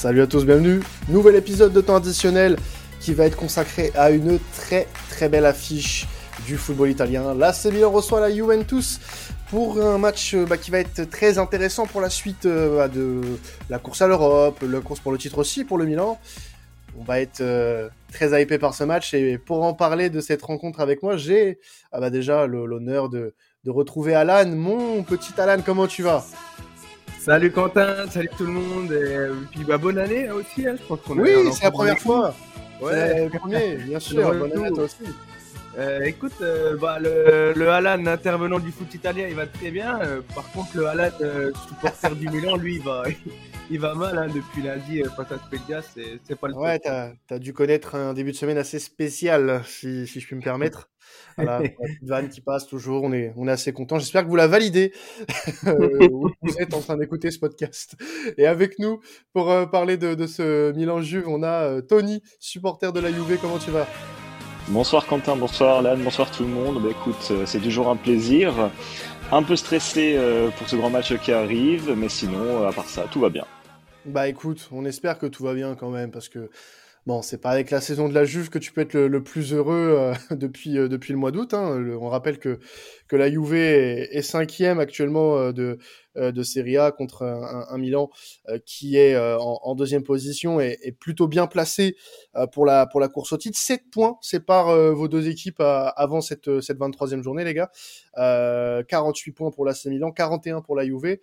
Salut à tous, bienvenue. Nouvel épisode de temps additionnel qui va être consacré à une très très belle affiche du football italien. Là, Milan reçoit la Juventus pour un match euh, bah, qui va être très intéressant pour la suite euh, bah, de la course à l'Europe, la course pour le titre aussi pour le Milan. On va être euh, très hypé par ce match et pour en parler de cette rencontre avec moi, j'ai ah bah, déjà l'honneur de retrouver Alan. Mon petit Alan, comment tu vas? Salut Quentin, salut tout le monde, et puis bah, bonne année aussi, hein, je pense qu'on Oui, c'est la première fois. Ouais, le premier, bien sûr, bonne année toi aussi. Euh, écoute, euh, bah, le, le Alan, intervenant du foot italien, il va très bien. Euh, par contre, le Alan, supporter du Milan, lui, il va, il va mal hein, depuis lundi face à Spezia. C'est pas le Ouais, t'as as dû connaître un début de semaine assez spécial, si, si je puis me permettre. Voilà, une vanne qui passe toujours, on est, on est assez content. J'espère que vous la validez. vous êtes en train d'écouter ce podcast. Et avec nous, pour parler de, de ce Milan-Juve, on a Tony, supporter de la Juve. Comment tu vas? Bonsoir Quentin, bonsoir Alan, bonsoir tout le monde. Bah, écoute, euh, c'est toujours un plaisir. Un peu stressé euh, pour ce grand match qui arrive, mais sinon, à part ça, tout va bien. Bah écoute, on espère que tout va bien quand même, parce que Bon, c'est pas avec la saison de la Juve que tu peux être le, plus heureux euh, depuis, euh, depuis le mois d'août. Hein. on rappelle que, que la Juve est, cinquième actuellement euh, de, de Serie A contre un, Milan qui est en, deuxième position et, est plutôt bien placé pour, la, pour la course au titre. 7 points séparent vos deux équipes avant cette, cette 23e journée, les gars. 48 points pour l'AC Milan, 41 pour la Juve.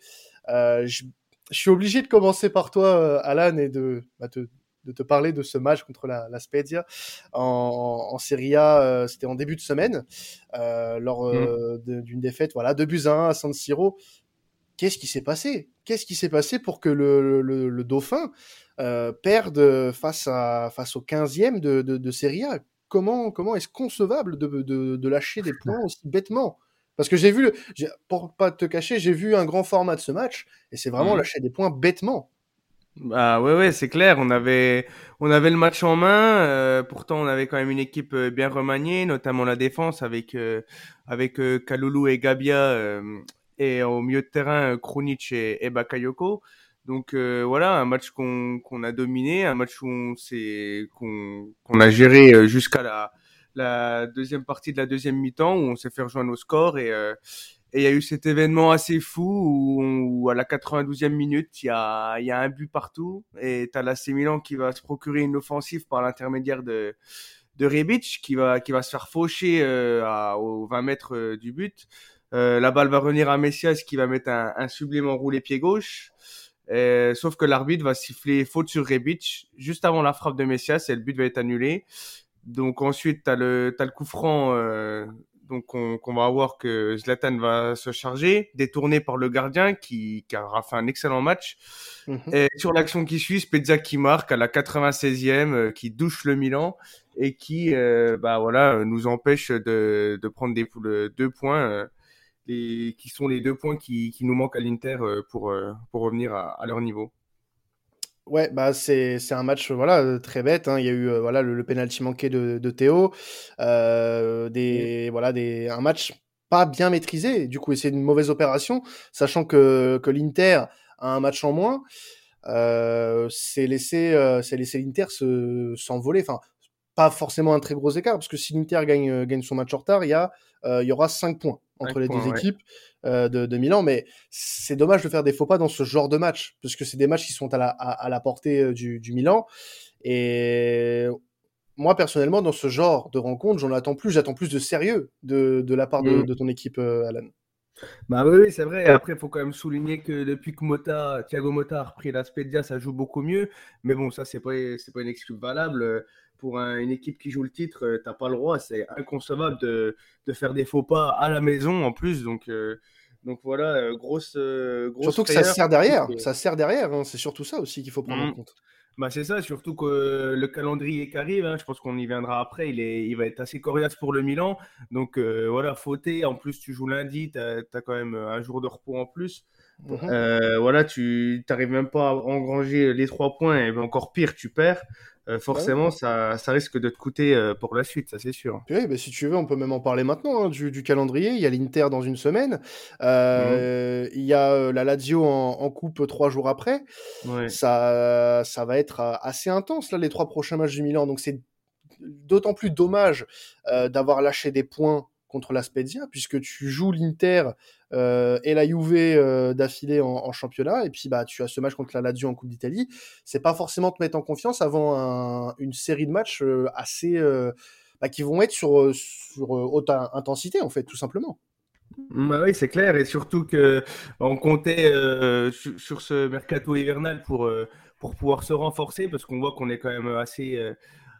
Suis obligé de commencer par toi, Alan, et de bah, te, de te parler de ce match contre la, la Spezia en, en Serie A. Euh, c'était en début de semaine, euh, lors euh, mm. d'une défaite, voilà, 2 buts 1 à San Siro. Qu'est-ce qui s'est passé? Qu'est-ce qui s'est passé pour que le, le, le Dauphin perde face, à, face au 15e de, de, de Serie A? Comment, comment est-ce concevable de, de, de lâcher des points aussi bêtement? Parce que j'ai vu, pour pas te cacher, j'ai vu un grand format de ce match et c'est vraiment mm. lâcher des points bêtement. Bah ouais ouais c'est clair on avait on avait le match en main euh, pourtant on avait quand même une équipe euh, bien remaniée notamment la défense avec euh, avec euh, Kalulu et Gabia et au milieu de terrain Krunic et, et Bakayoko donc voilà un match qu'on qu'on a dominé un match où on s'est qu'on qu'on a géré jusqu'à la la deuxième partie de la deuxième mi-temps où on s'est fait rejoindre au score et et il y a eu cet événement assez fou où, à la 92e minute, il y a, y a un but partout et tu as l'AC Milan qui va se procurer une offensive par l'intermédiaire de, de Rebic qui va, qui va se faire faucher euh, aux 20 mètres euh, du but. Euh, la balle va revenir à Messias qui va mettre un, un sublime roulé pied gauche. Euh, sauf que l'arbitre va siffler faute sur Rebic juste avant la frappe de Messias et le but va être annulé. Donc ensuite, tu as le, as le coup franc euh, qu'on va voir que Zlatan va se charger, détourné par le gardien qui, qui aura fait un excellent match. Mhm. Et sur l'action qui suit, Spezia qui marque à la 96e, euh, qui douche le Milan et qui, euh, bah voilà, nous empêche de, de prendre des deux points, euh, les, qui sont les deux points qui, qui nous manquent à l'Inter pour pour revenir à, à leur niveau. Ouais, bah c'est c'est un match voilà très bête. Hein. Il y a eu euh, voilà le, le penalty manqué de, de Théo, euh, des voilà des un match pas bien maîtrisé. Du coup, c'est une mauvaise opération, sachant que que l'Inter a un match en moins. Euh, c'est laissé euh, c'est laissé l'Inter se s'envoler. Enfin, pas forcément un très gros écart parce que si l'Inter gagne euh, gagne son match en retard, il y a il y aura 5 points entre les deux équipes euh, de, de, Milan. Mais c'est dommage de faire des faux pas dans ce genre de match, parce que c'est des matchs qui sont à la, à, la portée euh, du, du, Milan. Et moi, personnellement, dans ce genre de rencontre, j'en attends plus. J'attends plus de sérieux de, de la part de, mm. de ton équipe, euh, Alan. Bah oui, c'est vrai. Après, il faut quand même souligner que depuis que Mota, Thiago Mota a repris la Spedia, ça joue beaucoup mieux. Mais bon, ça, c'est pas, c'est pas une excuse valable pour une équipe qui joue le titre, euh, t'as pas le droit. C'est inconcevable de, de, faire des faux pas à la maison en plus. Donc, euh, donc voilà, euh, grosse, grosse. Surtout que ça sert derrière. Ça sert derrière. Hein. C'est surtout ça aussi qu'il faut prendre en mmh. compte. Bah c'est ça, surtout que le calendrier qui arrive, hein, je pense qu'on y viendra après, il, est, il va être assez coriace pour le Milan. Donc voilà, fauté, en plus tu joues lundi, tu as, as, quand même un jour de repos en plus. Mmh. Euh, voilà, tu n'arrives même pas à engranger les trois points, et encore pire, tu perds. euh, forcément, ça, ça risque de te coûter euh, pour la suite, ça c'est sûr. Oui, bah, si tu veux, on peut même en parler maintenant hein, du, du, calendrier. Il y a l'Inter dans une semaine. Euh, mhm. Il y a la Lazio en, en, coupe trois jours après. Ouais. Ça, ça va être assez intense là les trois prochains matchs du Milan. Donc c'est d'autant plus dommage d'avoir lâché des points contre la Spezia, puisque tu joues l'Inter euh, et la Juve euh, d'affilée en, championnat, et puis bah tu as ce match contre la Lazio en Coupe d'Italie. C'est pas forcément te mettre en confiance avant un, une série de matchs euh, assez bah, qui vont être sur haute intensité en fait, tout simplement. Bah oui, c'est clair, et surtout que on comptait sur, sur, ce mercato hivernal pour pour pouvoir se renforcer, parce qu'on voit qu'on est quand même assez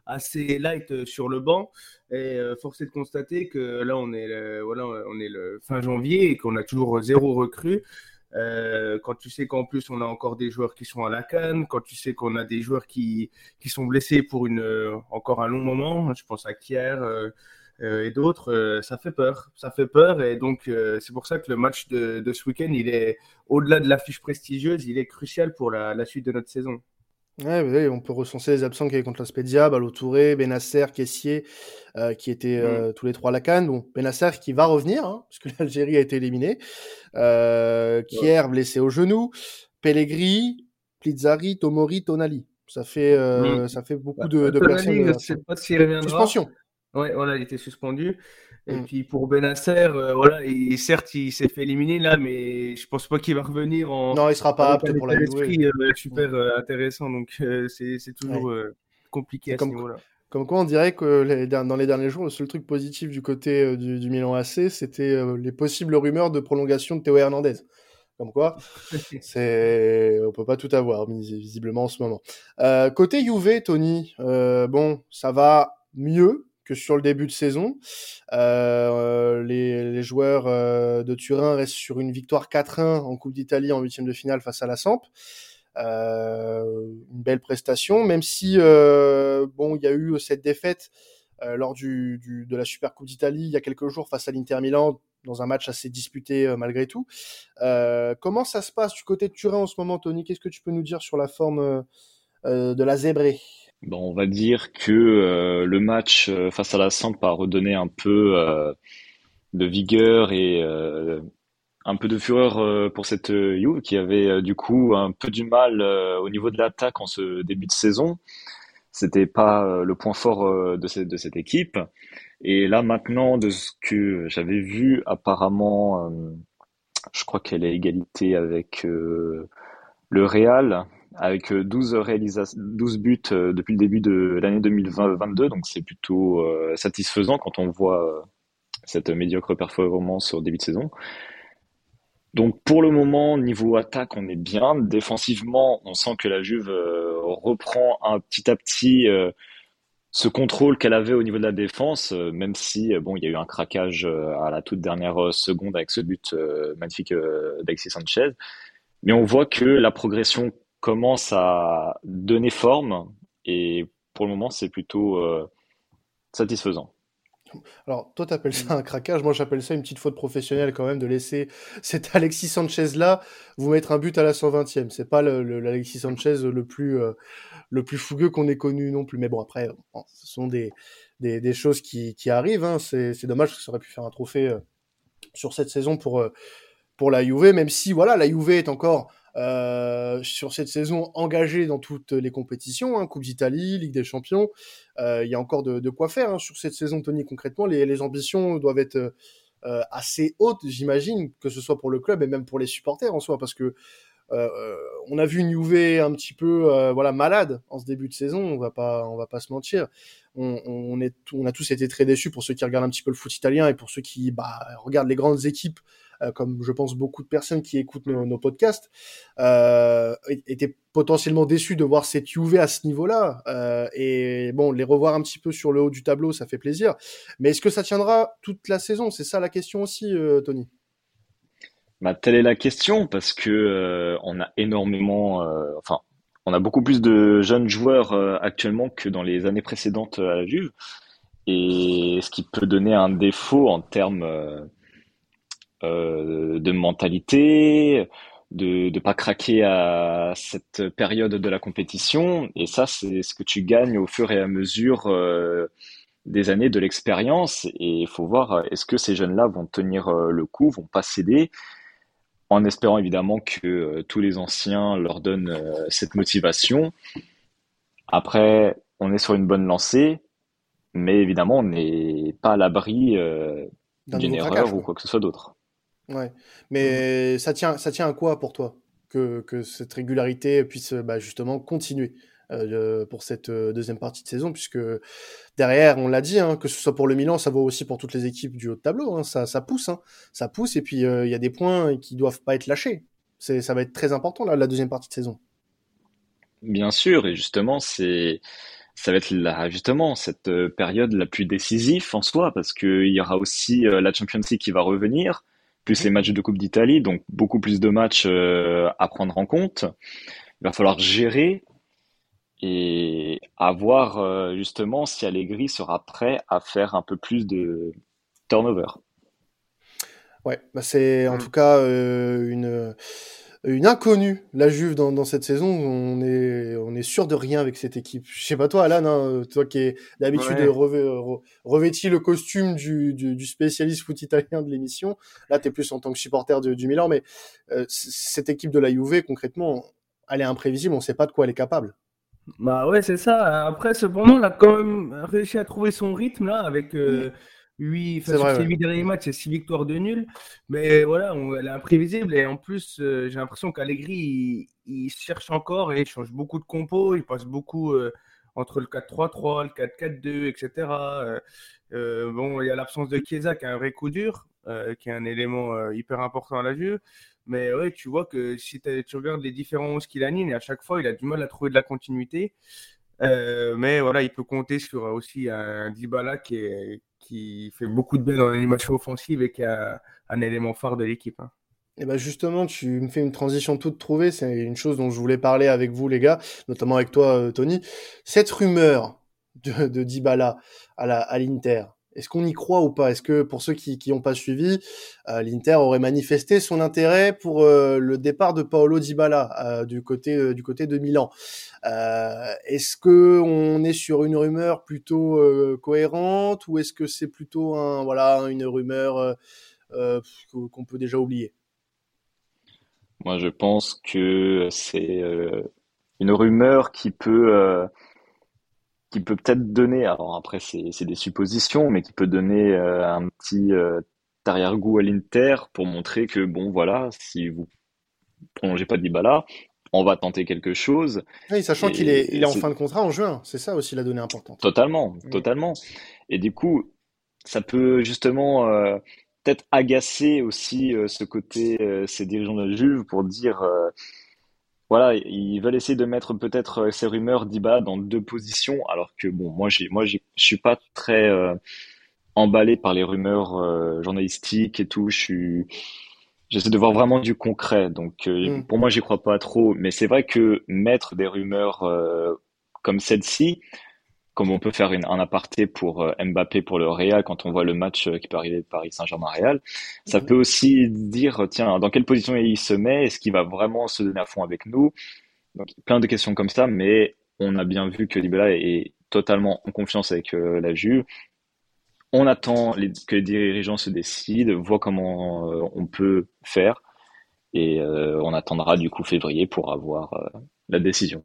assez light euh, sur le banc. Et euh, force est de constater que là, on est voilà, on est le fin janvier et qu'on a toujours zéro recrue. Euh, quand tu sais qu'en plus on a encore des joueurs qui sont à la canne, quand tu sais qu'on a des joueurs qui, qui sont blessés pour une, encore un long moment, je pense à Kier et d'autres, ça fait peur. Ça fait peur et donc c'est pour ça que le match de, ce week-end, il est au-delà de l'affiche prestigieuse, il est crucial pour la suite de notre saison. Ouais, on peut recenser les absents qui avaient contre la Spezia, Balo Touré, Benasser, Kessier, euh, qui étaient euh, mm. tous les trois à la canne. Bon, Benasser qui va revenir, hein, puisque l'Algérie a été éliminée. Euh, Kier blessé au genou. Pellegrini, Plizzari, Tomori, Tonali. Ça fait, euh, mm. ça fait beaucoup de, de Tonali, personnes. Je sais pas s'il reviendra. Suspension. Ouais, voilà, il était suspendu. Et mm. puis pour Benasser, euh, voilà, certes, il s'est fait éliminer là, mais je pense pas qu'il va revenir en. Non, il sera pas apte pour la esprit euh, super euh, intéressant, donc euh, c'est toujours compliqué à comme, ce niveau-là. Comme quoi, on dirait que les, dans les derniers jours, le seul truc positif du côté du, du, Milan AC, c'était les possibles rumeurs de prolongation de Théo Hernandez. Comme quoi, c'est on peut pas tout avoir visiblement en ce moment. côté Juve, Tony, bon, ça va mieux que sur le début de saison. Euh, les, joueurs euh, de Turin restent sur une victoire 4-1 en Coupe d'Italie en huitième de finale face à la Samp. Euh, une belle prestation, même si euh, bon, il y a eu cette défaite lors du, de la Super Coupe d'Italie il y a quelques jours face à l'Inter Milan dans un match assez disputé malgré tout. comment ça se passe du côté de Turin en ce moment, Tony? Qu'est-ce que tu peux nous dire sur la forme de la zébrée Bon, on va dire que euh, le match euh, face à la Samp a redonné un peu euh, de vigueur et un peu de fureur pour cette Juve qui avait du coup un peu du mal au niveau de l'attaque en ce début de saison. C'était pas le point fort de cette, de cette équipe. Et là maintenant, de ce que j'avais vu, apparemment, je crois qu'elle est égalité avec le Real avec 12 euh, réalisations, 12 buts euh, depuis le début de l'année 2022, donc c'est plutôt euh, satisfaisant quand on voit cette médiocre performance sur début de saison. Donc pour le moment, niveau attaque, on est bien. Défensivement, on sent que la Juve reprend un petit à petit ce contrôle qu'elle avait au niveau de la défense, même si bon, il y a eu un craquage à la toute dernière seconde avec ce but magnifique d'Alexis Sanchez. Mais on voit que la progression commence à donner forme et pour le moment, c'est plutôt euh, satisfaisant. Alors, toi, t'appelles ça un craquage. Moi, j'appelle ça une petite faute professionnelle quand même de laisser cet Alexis Sanchez-là vous mettre un but à la 120e. C'est pas l'Alexis Sanchez le plus, euh, le plus fougueux qu'on ait connu non plus. Mais bon, après, ce sont des, des, choses qui, qui arrivent. Hein. C'est dommage que ça aurait pu faire un trophée euh, sur cette saison pour, pour la Juve, même si, voilà, la Juve est encore euh, sur cette saison engagée dans toutes les compétitions, hein, Coupe d'Italie, Ligue des Champions. Euh, il y a encore de, quoi faire hein, sur cette saison, Tony. Concrètement, les, ambitions doivent être euh, assez hautes, j'imagine, que ce soit pour le club et même pour les supporters en soi, parce que on a vu une Juve un petit peu voilà malade en ce début de saison. On va pas on va pas se mentir. On, est on a tous été très déçus pour ceux qui regardent un petit peu le foot italien et pour ceux qui bah, regardent les grandes équipes comme je pense beaucoup de personnes qui écoutent nos, podcasts, euh, étaient potentiellement déçus de voir cette Juve à ce niveau-là. Euh, et bon, les revoir un petit peu sur le haut du tableau, ça fait plaisir. Mais est-ce que ça tiendra toute la saison? C'est ça la question aussi, euh, Tony. Bah, telle est la question parce que euh, on a énormément, euh, enfin, on a beaucoup plus de jeunes joueurs actuellement que dans les années précédentes à la Juve, et ce qui peut donner un défaut en termes euh, de mentalité, de ne pas craquer à cette période de la compétition. Et ça, c'est ce que tu gagnes au fur et à mesure euh, des années de l'expérience. Et il faut voir, est-ce que ces jeunes-là vont tenir euh, le coup, vont pas céder, en espérant évidemment que euh, tous les anciens leur donnent cette motivation. Après, on est sur une bonne lancée, mais évidemment, on n'est pas à l'abri d'une erreur ou quoi que ce soit d'autre. Ouais. Mais ça tient, ça tient à quoi pour toi que, que cette régularité puisse bah, justement continuer euh, pour cette euh, deuxième partie de saison, puisque derrière, on l'a dit, hein, que ce soit pour le Milan, ça vaut aussi pour toutes les équipes du haut de tableau. Hein, ça, ça pousse, hein, ça pousse, et puis euh, il y a des points qui doivent pas être lâchés. Ça va être très important là, la deuxième partie de saison. Bien sûr, et justement, c'est ça va être là, justement cette période la plus décisive en soi, parce qu'il y aura aussi la Champions League qui va revenir plus les matchs de Coupe d'Italie, donc beaucoup plus de matchs euh, à prendre en compte. Il va falloir gérer et avoir euh, justement si Allegri sera prêt à faire un peu plus de turnover. Ouais, bah c'est en mm. tout cas euh, une une inconnue, la Juve, dans, cette saison. On est, on est sûr de rien avec cette équipe. Je sais pas toi, Alan, hein, toi qui es d'habitude revêti le costume du, du, spécialiste foot italien de l'émission. Là, tu es plus en tant que supporter du, Milan, mais euh, cette équipe de la Juve, concrètement, elle est imprévisible. On sait pas de quoi elle est capable. Bah ouais, c'est ça. Après, cependant, elle a quand même réussi à trouver son rythme là avec. Euh, oui, enfin, sur ses huit derniers matchs, c'est six victoires de nul. Mais voilà, elle est imprévisible. Et en plus, euh, j'ai l'impression qu'Allegri, il, cherche encore et il change beaucoup de compos. Il passe beaucoup euh, entre le 4-3-3, le 4-4-2, etc. Euh, bon, il y a l'absence de Chiesa qui est un vrai coup dur, qui est un élément hyper important à la vue. Mais ouais, tu vois que si tu regardes les différents 11 qu'il anime, et à chaque fois, il a du mal à trouver de la continuité. mais voilà, il peut compter sur aussi un Dybala qui est, qui fait beaucoup de bien dans l'animation offensive et qui a un élément phare de l'équipe. Hein. Et ben justement, tu me fais une transition toute trouvée. C'est une chose dont je voulais parler avec vous, les gars, notamment avec toi, euh, Tony. Cette rumeur de, de Dybala à l'Inter, est-ce qu'on y croit ou pas? Est-ce que pour ceux qui n'ont pas suivi, euh, l'Inter aurait manifesté son intérêt pour euh, le départ de Paolo Dybala du côté du côté de Milan? Euh, est-ce que on est sur une rumeur plutôt euh, cohérente ou est-ce que c'est plutôt une rumeur euh, qu'on peut déjà oublier? Moi, je pense que c'est une rumeur qui peut qui peut peut-être donner, alors après c'est des suppositions, mais qui peut donner un petit arrière-goût à l'Inter pour montrer que bon voilà, si vous prolongez pas Dybala, on va tenter quelque chose. Oui, sachant qu'il est, il est en fin de contrat en juin, c'est ça aussi la donnée importante. Totalement, totalement. Et du coup, ça peut justement euh, peut-être agacer aussi euh, ce côté, euh, ces dirigeants de Juve pour dire, voilà, ils veulent essayer de mettre peut-être ces rumeurs d'Iba dans deux positions, alors que bon, moi, j'ai, moi, je suis pas très emballé par les rumeurs journalistiques et tout. Je suis J'essaie de voir vraiment du concret. Donc, euh, mm. pour moi, j'y crois pas trop. Mais c'est vrai que mettre des rumeurs euh, comme celle-ci, comme on peut faire une, un aparté pour euh, Mbappé pour le Real quand on voit le match qui peut arriver de Paris Saint-Germain-Real, ça mm. peut aussi dire, tiens, dans quelle position il se met Est-ce qu'il va vraiment se donner à fond avec nous? Donc, plein de questions comme ça. Mais on a bien vu que Dybala est totalement en confiance avec la Juve on attend que les dirigeants se décident, voient comment euh, on peut faire, et euh, on attendra du coup février pour avoir euh, la décision.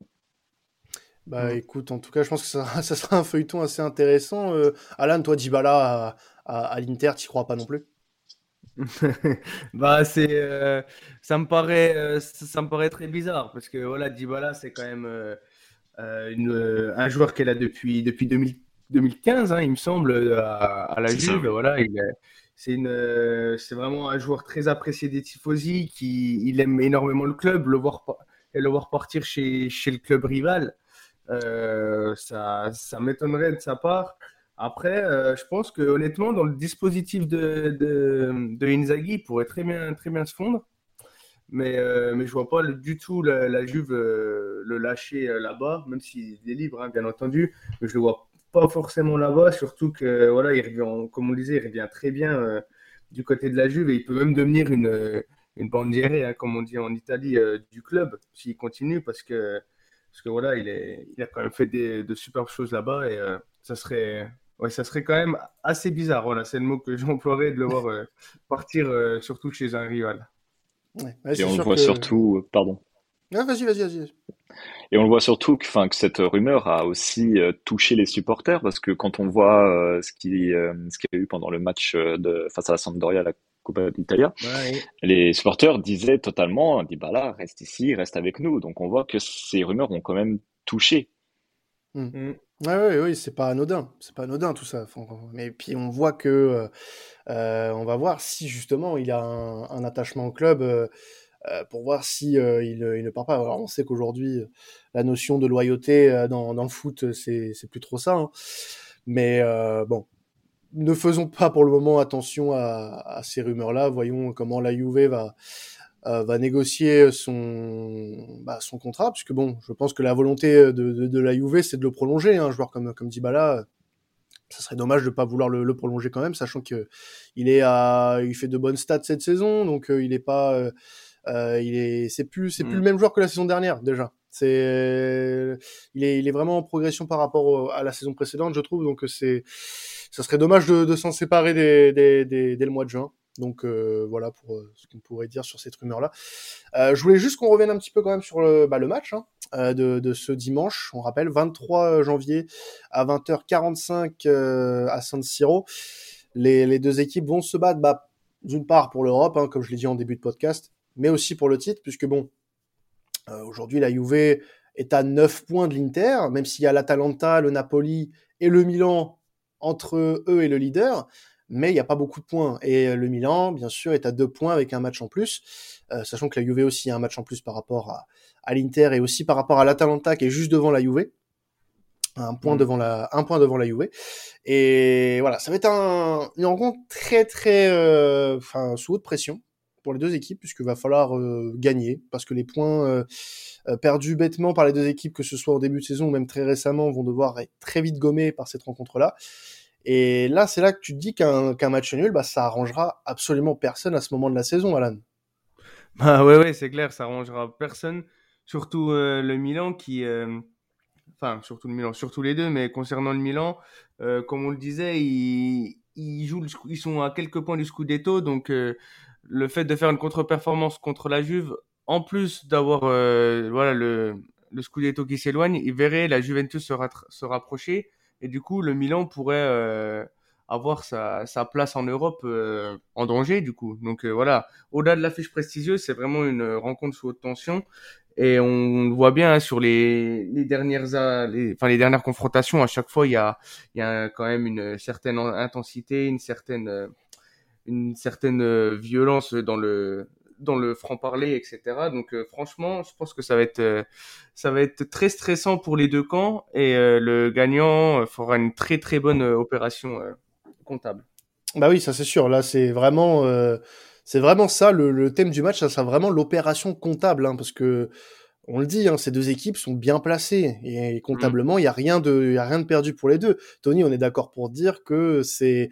Bah écoute, en tout cas, je pense que ça, sera un feuilleton assez intéressant. Alan, toi, Dybala à, à, l'Inter, tu crois pas non plus? Bah c'est ça me paraît ça me paraît très bizarre parce que voilà Dybala c'est quand même un joueur est là depuis depuis 2000 2015, hein, il me semble, à, la Juve. Voilà, c'est une, c'est vraiment un joueur très apprécié des tifosi, qui il aime énormément le club, le voir et le voir partir chez, chez le club rival, euh, ça, ça m'étonnerait de sa part. Après, euh, je pense que honnêtement, dans le dispositif de, de, Inzaghi, il pourrait très bien, très bien se fondre. Mais, euh, mais je vois pas du tout la, Juve le lâcher là-bas, même s'il est libre, hein, bien entendu. Mais je le vois pas forcément là-bas, surtout que voilà, il revient, comme on disait, il revient très bien euh, du côté de la Juve et il peut même devenir une, une hein, comme on dit en Italie, du club, s'il continue, parce que, parce que voilà, il, est, il a quand même fait des, de superbes choses là-bas et ça serait Ouais, ça serait quand même assez bizarre. Voilà, c'est le mot que j'emploierais de le voir euh, partir, euh, surtout chez un rival. et on le voit surtout, euh, pardon. vas-y, vas-y, vas-y. Et on le voit surtout que, que cette rumeur a aussi touché les supporters parce que quand on voit ce qui ce qu'il y a eu pendant le match de face à la Sampdoria à la Coppa d'Italia, les supporters disaient totalement, dit bah là, reste ici, reste avec nous. Donc on voit que ces rumeurs ont quand même touché. Hmm. Hmm. Ouais, oui, c'est pas anodin, c'est pas anodin tout ça. Mais puis on voit que, euh, euh, on va voir si justement il a un, attachement au club euh, pour voir si il, ne part pas. Alors on sait qu'aujourd'hui la notion de loyauté dans, le foot c'est c'est plus trop ça. Hein. Mais bon, ne faisons pas pour le moment attention à, à ces rumeurs-là. Voyons comment la Juve va euh, va négocier son bah, son contrat, puisque bon, je pense que la volonté de, de, de la Juve, c'est de le prolonger. Hein, un joueur comme comme Dybala, ça serait dommage de pas vouloir le, le prolonger quand même, sachant que il est à, il fait de bonnes stats cette saison, donc euh, il est pas, euh, euh, il est, c'est plus, c'est plus le mm. même joueur que la saison dernière déjà. C'est, il est, il est vraiment en progression par rapport à la saison précédente, je trouve. Donc c'est, ça serait dommage de, de s'en séparer dès, dès, dès, dès, le mois de juin. Donc euh, voilà pour euh, ce qu'on pourrait dire sur cette rumeur-là. Euh, je voulais juste qu'on revienne un petit peu quand même sur le, bah, le match hein, de, de, ce dimanche. On rappelle 23 janvier à 20h45 à San Siro. Les, les, deux équipes vont se battre bah, d'une part pour l'Europe, hein, comme je l'ai dit en début de podcast, mais aussi pour le titre, puisque bon, aujourd'hui la Juve est à 9 points de l'Inter, même s'il y a l'Atalanta, le Napoli et le Milan entre eux et le leader mais il n'y a pas beaucoup de points. Et euh, le Milan, bien sûr, est à deux points avec un match en plus, euh, sachant que la Juve aussi a un match en plus par rapport à, à l'Inter et aussi par rapport à l'Atalanta qui est juste devant la Juve. Un point, mm. devant la, un point devant la Juve. Et voilà, ça va être un, une rencontre très très euh, enfin, sous haute pression pour les deux équipes, puisqu'il va falloir euh, gagner, parce que les points perdus bêtement par les deux équipes, que ce soit au début de saison ou même très récemment, vont devoir être très vite gommés par cette rencontre-là. Et là, c'est là que tu te dis qu'un match nul, bah, ça arrangera absolument personne à ce moment de la saison, Alan. Bah ouais, ouais, c'est clair, ça arrangera personne. Surtout euh, le Milan qui, euh, enfin, surtout le Milan, surtout les deux, mais concernant le Milan, euh, comme on le disait, ils jouent, ils sont à quelques points du Scudetto, donc le fait de faire une contre-performance contre la Juve, en plus d'avoir, voilà, le, le Scudetto qui s'éloigne, ils verraient la Juventus se, rapprocher et du coup, le Milan pourrait euh, avoir sa, sa, place en Europe euh, en danger, du coup. Donc euh, voilà, au-delà de l'affiche prestigieuse, c'est vraiment une rencontre sous haute tension. Et on le voit bien hein, sur les, les dernières, enfin les dernières confrontations. À chaque fois, il y a, il y a quand même une certaine intensité, une certaine, une certaine violence dans le, dans le franc-parler, etc. Donc euh, franchement, je pense que ça va être euh, ça va être très stressant pour les deux camps et euh, le gagnant fera une très très bonne opération comptable. Bah oui, ça c'est sûr. Là, c'est vraiment c'est vraiment ça le, thème du match. Ça sera vraiment l'opération comptable, hein, parce que on le dit, hein, ces deux équipes sont bien placées et, comptablement, il y a rien de y a rien de perdu pour les deux. Tony, on est d'accord pour dire que c'est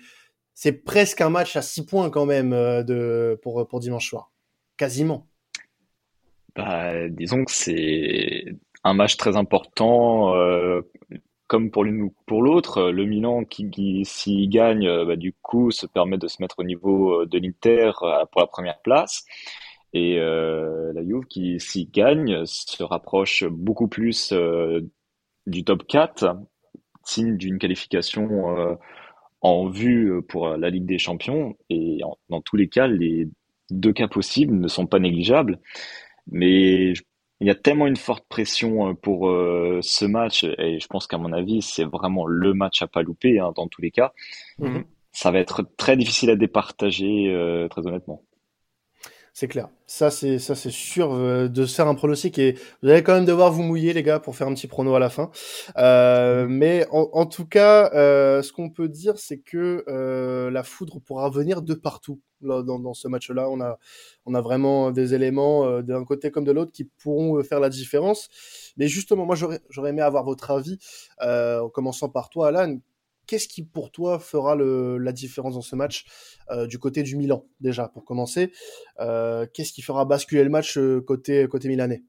c'est presque un match à six points quand même de pour pour dimanche soir quasiment. Bah, disons que c'est un match très important, euh, comme pour l'une ou pour l'autre. Le Milan qui, s'il gagne, euh, bah, du coup, se permet de se mettre au niveau euh, de l'Inter pour la première place. Et la Juve qui, s'il gagne, se rapproche beaucoup plus du top 4, signe d'une qualification en vue pour la Ligue des Champions. Et dans tous les cas, les deux cas possibles ne sont pas négligeables. Mais il y a tellement une forte pression euh, pour euh, ce match, et je pense qu'à mon avis, c'est vraiment le match à pas louper hein, dans tous les cas. Mhm. Ça va être très difficile à départager, euh, très honnêtement. C'est clair. Ça, c'est ça, c'est sûr euh, de faire un pronostic et vous allez quand même devoir vous mouiller, les gars, pour faire un petit prono à la fin. Euh, mais en, tout cas, euh, ce qu'on peut dire, c'est que la foudre pourra venir de partout là, dans, ce match-là. On a, on a vraiment des éléments d'un côté comme de l'autre qui pourront faire la différence. Mais justement, moi, j'aurais aimé avoir votre avis, en commençant par toi, Alan qu'est-ce qui pour toi fera la différence dans ce match du côté du Milan déjà pour commencer Qu'est-ce qui fera basculer le match côté côté milanais?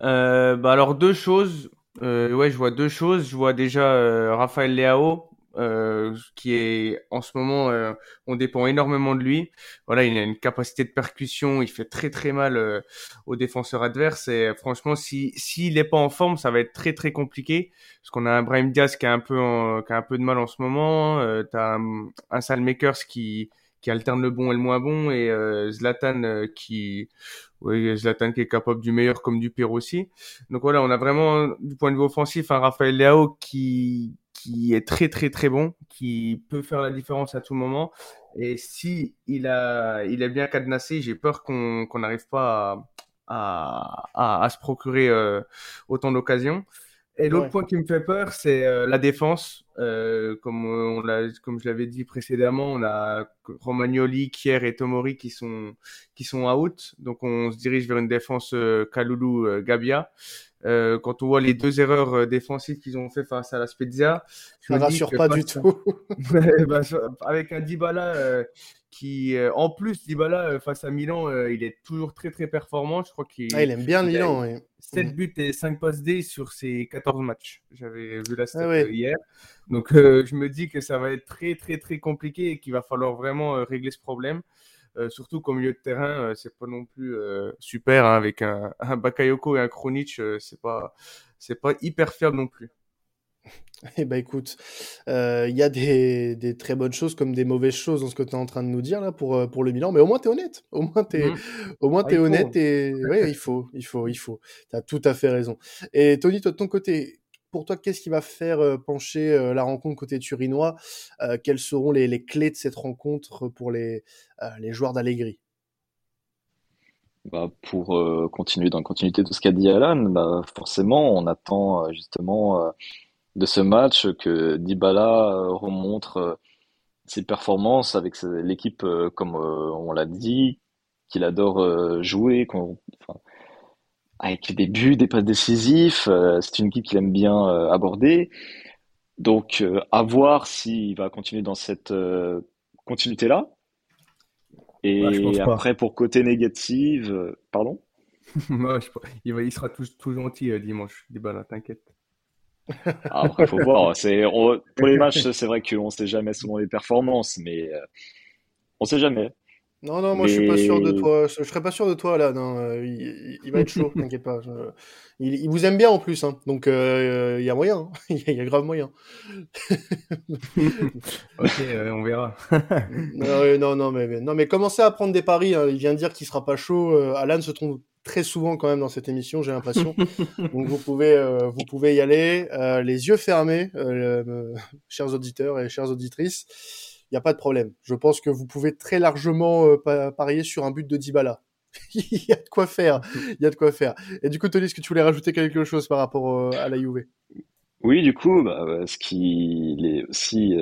Bah alors deux choses. ouais, je vois deux choses. Je vois déjà Raphaël Leao euh, qui est en ce moment, euh, on dépend énormément de lui. Voilà, il a une capacité de percussion, il fait très très mal euh, aux défenseurs adverses. Et franchement, si s'il n'est pas en forme, ça va être très très compliqué parce qu'on a un Brahim Diaz qui a un peu qui a un peu de mal en ce moment. T'as un, un Salmakers qui qui alterne le bon et le moins bon et Zlatan qui oui, Zlatan qui est capable du meilleur comme du pire aussi. Donc voilà, on a vraiment du point de vue offensif un Raphaël Leao qui qui est très très très bon, qui peut faire la différence à tout moment. Et si il a, il est bien cadenassé, j'ai peur qu'on n'arrive pas à, à, à, se procurer euh, autant d'occasions. Et l'autre point qui me fait peur, c'est euh, la défense. Euh, comme on l'a, comme je l'avais dit précédemment, on a Romagnoli, Kier et Tomori qui sont qui sont out. Donc on se dirige vers une défense euh, Kalulu Gabia. Euh, quand on voit les deux erreurs défensives qu'ils ont fait face à la Spezia, je ça rassure pas du tout. bah, avec un Dybala qui, euh, en plus, Dybala face à Milan, il est toujours très très performant. Je crois qu'il ah, il aime bien Milan. Oui. 7 mm. buts et 5 passes D sur ses 14 matchs. J'avais vu la stat ah hier. Donc je me dis que ça va être très très très compliqué et qu'il va falloir vraiment régler ce problème. Euh, surtout qu'au milieu de terrain, euh, c'est pas non plus euh, super hein, avec un, un, Bakayoko et un Kronic, c'est pas c'est pas hyper fiable non plus. Eh ben écoute, il y a des, des, très bonnes choses comme des mauvaises choses dans ce que tu es en train de nous dire là pour, pour le Milan, mais au moins tu es honnête. Au moins tu es, mmh. au moins, ah, es honnête et oui, il faut, il faut, il faut. Tu as tout à fait raison. Et Tony, toi de ton côté, pour toi, qu'est-ce qui va faire euh, pencher euh, la rencontre côté turinois euh, Quelles seront les, clés de cette rencontre pour les, les joueurs d'Allegri? Bah, Pour continuer dans la continuité de ce qu'a dit Alan, bah, forcément, on attend justement de ce match que Dybala remontre ses performances avec l'équipe, comme on l'a dit, qu'il adore jouer, avec des buts, des passes décisifs. Euh, c'est une équipe qu'il aime bien euh, aborder. Donc, euh, à voir s'il va continuer dans cette continuité-là. Et après, pour côté négatif, pardon? Il, sera tout, tout gentil dimanche, là, t'inquiète. Après, faut voir. C'est, pour les matchs, c'est vrai qu'on ne sait jamais selon les performances, mais on ne sait jamais. Non, non, moi je suis pas sûr de toi. Je serais pas sûr de toi. Non, euh, il, va être chaud, t'inquiète pas. Il, vous aime bien en plus, hein. donc euh, il y a moyen. Hein. il, y a, grave moyen. ok, on verra. non, non, mais, non, mais commencez à prendre des paris. Hein. Il vient de dire qu'il sera pas chaud. Euh, Alan se trompe très souvent quand même dans cette émission, j'ai l'impression. donc vous pouvez, vous pouvez y aller, les yeux fermés, chers auditeurs et chères auditrices il n'y a pas de problème. Je pense que vous pouvez très largement euh, parier sur un but de Dybala. Il y a de quoi faire. Il y a de quoi faire. Et du coup, Tony, est-ce que tu voulais rajouter quelque chose par rapport euh, à la Juve? Oui, du coup, bah, euh, ce qui est aussi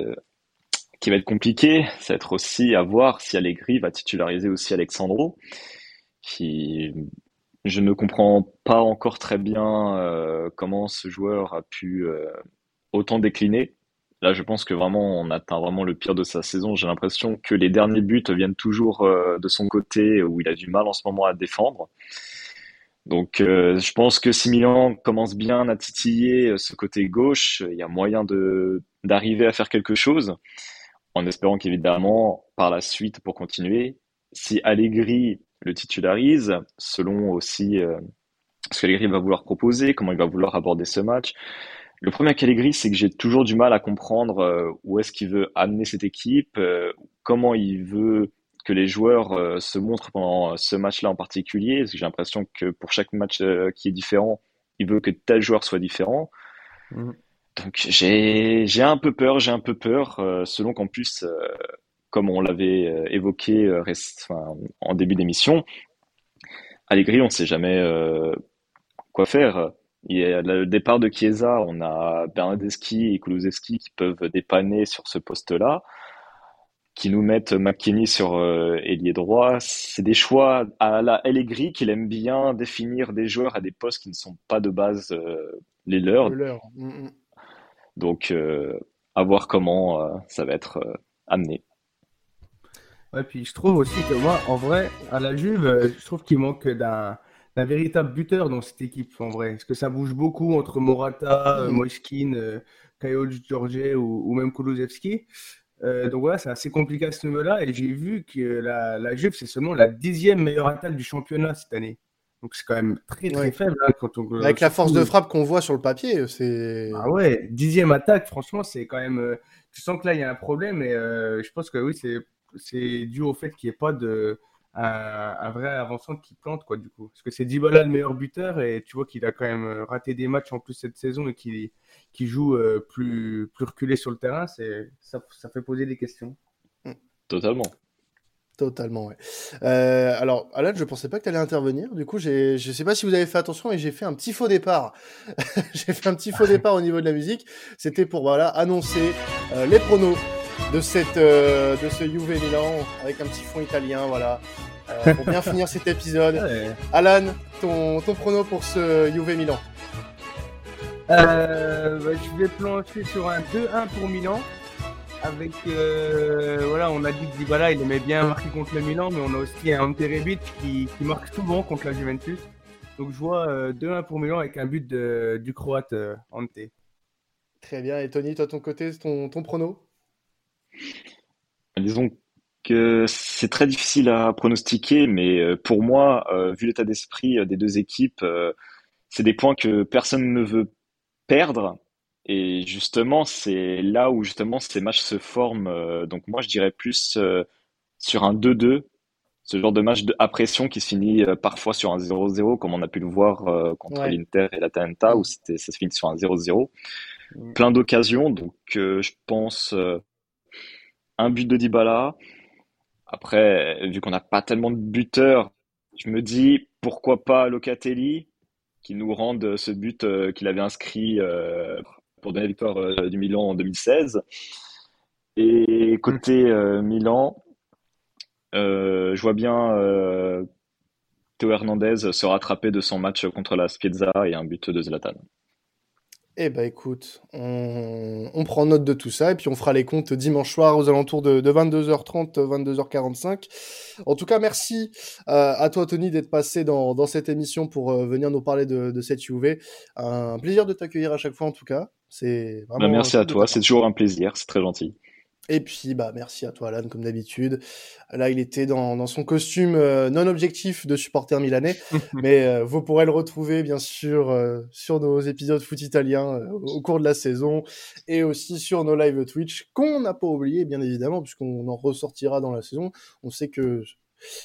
qui va être compliqué, ça va être aussi à voir si Allegri va titulariser aussi Alexandro, qui je ne comprends pas encore très bien comment ce joueur a pu autant décliner. Là, je pense que vraiment, on atteint vraiment le pire de sa saison. J'ai l'impression que les derniers buts viennent toujours euh, de son côté, où il a du mal en ce moment à défendre. Donc, euh, je pense que si Milan commence bien à titiller euh, ce côté gauche, il y a moyen d'arriver à faire quelque chose, en espérant qu'évidemment, par la suite, pour continuer, si Allegri le titularise, selon aussi ce qu'Allegri va vouloir proposer, comment il va vouloir aborder ce match, le premier Allegri, c'est que j'ai toujours du mal à comprendre euh, où est-ce qu'il veut amener cette équipe, euh, comment il veut que les joueurs euh, se montrent pendant ce match-là en particulier. Parce que j'ai l'impression que pour chaque match qui est différent, il veut que tel joueur soit différent. Mmh. Donc j'ai j'ai un peu peur, j'ai un peu peur, selon qu'en plus, comme on l'avait évoqué en début d'émission, Allegri, on ne sait jamais quoi faire. Il y a le départ de Chiesa, on a Bernadeschi et Kulusevski qui peuvent dépanner sur ce poste-là, qui nous mettent McKinney sur euh, ailier droit. C'est des choix à la Allegri qu'il aime bien définir des joueurs à des postes qui ne sont pas de base euh, les leurs. Mm, mm. Donc, euh, à voir comment ça va être amené. Ouais, puis je trouve aussi que moi, en vrai, à la Juve, je trouve qu'il manque d'un un véritable buteur dans cette équipe, en vrai. Parce que ça bouge beaucoup entre Morata, euh, Moiskin, euh, George ou, même Kulusevski. Euh, donc voilà, c'est assez compliqué à ce niveau-là. Et j'ai vu que la, la Juve, c'est seulement la dixième meilleure attaque du championnat cette année. Donc c'est quand même très très faible. Hein, quand on, Avec la force de frappe qu'on voit sur le papier, c'est. Ah ouais, dixième attaque, franchement, c'est quand même. tu sens que là, il y a un problème. Et je pense que oui, c'est dû au fait qu'il n'y ait pas de un, vrai avançant qui plante, quoi, du coup. Parce que c'est Dybala le meilleur buteur et tu vois qu'il a quand même euh, raté des matchs en plus cette saison et qu'il qui joue euh, plus, plus reculé sur le terrain, c'est ça, ça fait poser des questions. Totalement. Totalement, ouais. Euh, alors, Alan, je pensais pas que tu allais intervenir. Du coup, je sais pas si vous avez fait attention, et j'ai fait un petit faux départ. j'ai fait un petit faux départ au niveau de la musique. C'était pour voilà annoncer les pronos de, cette, euh, de ce Juve Milan avec un petit fond italien, voilà. Euh, pour bien finir cet épisode. Alan, ton, ton prono pour ce Juve Milan euh, bah, Je vais plancher sur un 2-1 pour Milan. Avec, voilà, on a dit que Dybala il aimait bien marquer contre le Milan, mais on a aussi un Ante Rebic qui, qui marque souvent contre la Juventus. Donc je vois 2-1 pour Milan avec un but de, du Croate Ante. Très bien. Et Tony, toi, ton côté, ton, ton prono? Disons que c'est très difficile à pronostiquer, mais euh, pour moi, euh, vu l'état d'esprit euh, des deux équipes, c'est des points que personne ne veut perdre. Et justement, c'est là où justement ces matchs se forment. donc moi, je dirais plus sur un 2-2, ce genre de match de, à pression qui se finit parfois sur un 0-0, comme on a pu le voir contre l'Inter et l'Atalanta, où ça se finit sur un 0-0. Mm. Plein d'occasions, donc je pense un but de Dybala. Après, vu qu'on n'a pas tellement de buteurs, je me dis pourquoi pas Locatelli qui nous rende ce but euh, qu'il avait inscrit euh, pour donner la victoire euh, du Milan en 2016. Et côté Milan, je vois bien Théo Hernandez se rattraper de son match contre la Spiezza et un but de Zlatan. Eh ben écoute, on, prend note de tout ça et puis on fera les comptes dimanche soir aux alentours de, 22h30, 22h45. En tout cas, merci euh, à toi Tony d'être passé dans, cette émission pour euh, venir nous parler de, cette UV. Un plaisir de t'accueillir à chaque fois en tout cas. C'est vraiment. Bah, merci à toi, c'est toujours un plaisir, c'est très gentil. Et puis, bah, merci à toi, Alan, comme d'habitude. Là, il était dans, dans son costume euh, non objectif de supporter milanais, mais euh, vous pourrez le retrouver, bien sûr, euh, sur nos épisodes foot italiens au cours de la saison et aussi sur nos live Twitch, qu'on n'a pas oublié, bien évidemment, puisqu'on en ressortira dans la saison. On sait que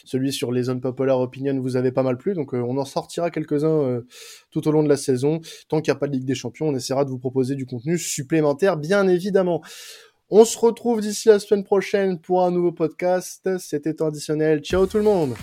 celui sur les unpopular opinion vous avez pas mal plu, donc on en sortira quelques-uns tout au long de la saison. Tant qu'il n'y a pas de Ligue des Champions, on essaiera de vous proposer du contenu supplémentaire, bien évidemment. On se retrouve d'ici la semaine prochaine pour un nouveau podcast. C'était traditionnel. Ciao tout le monde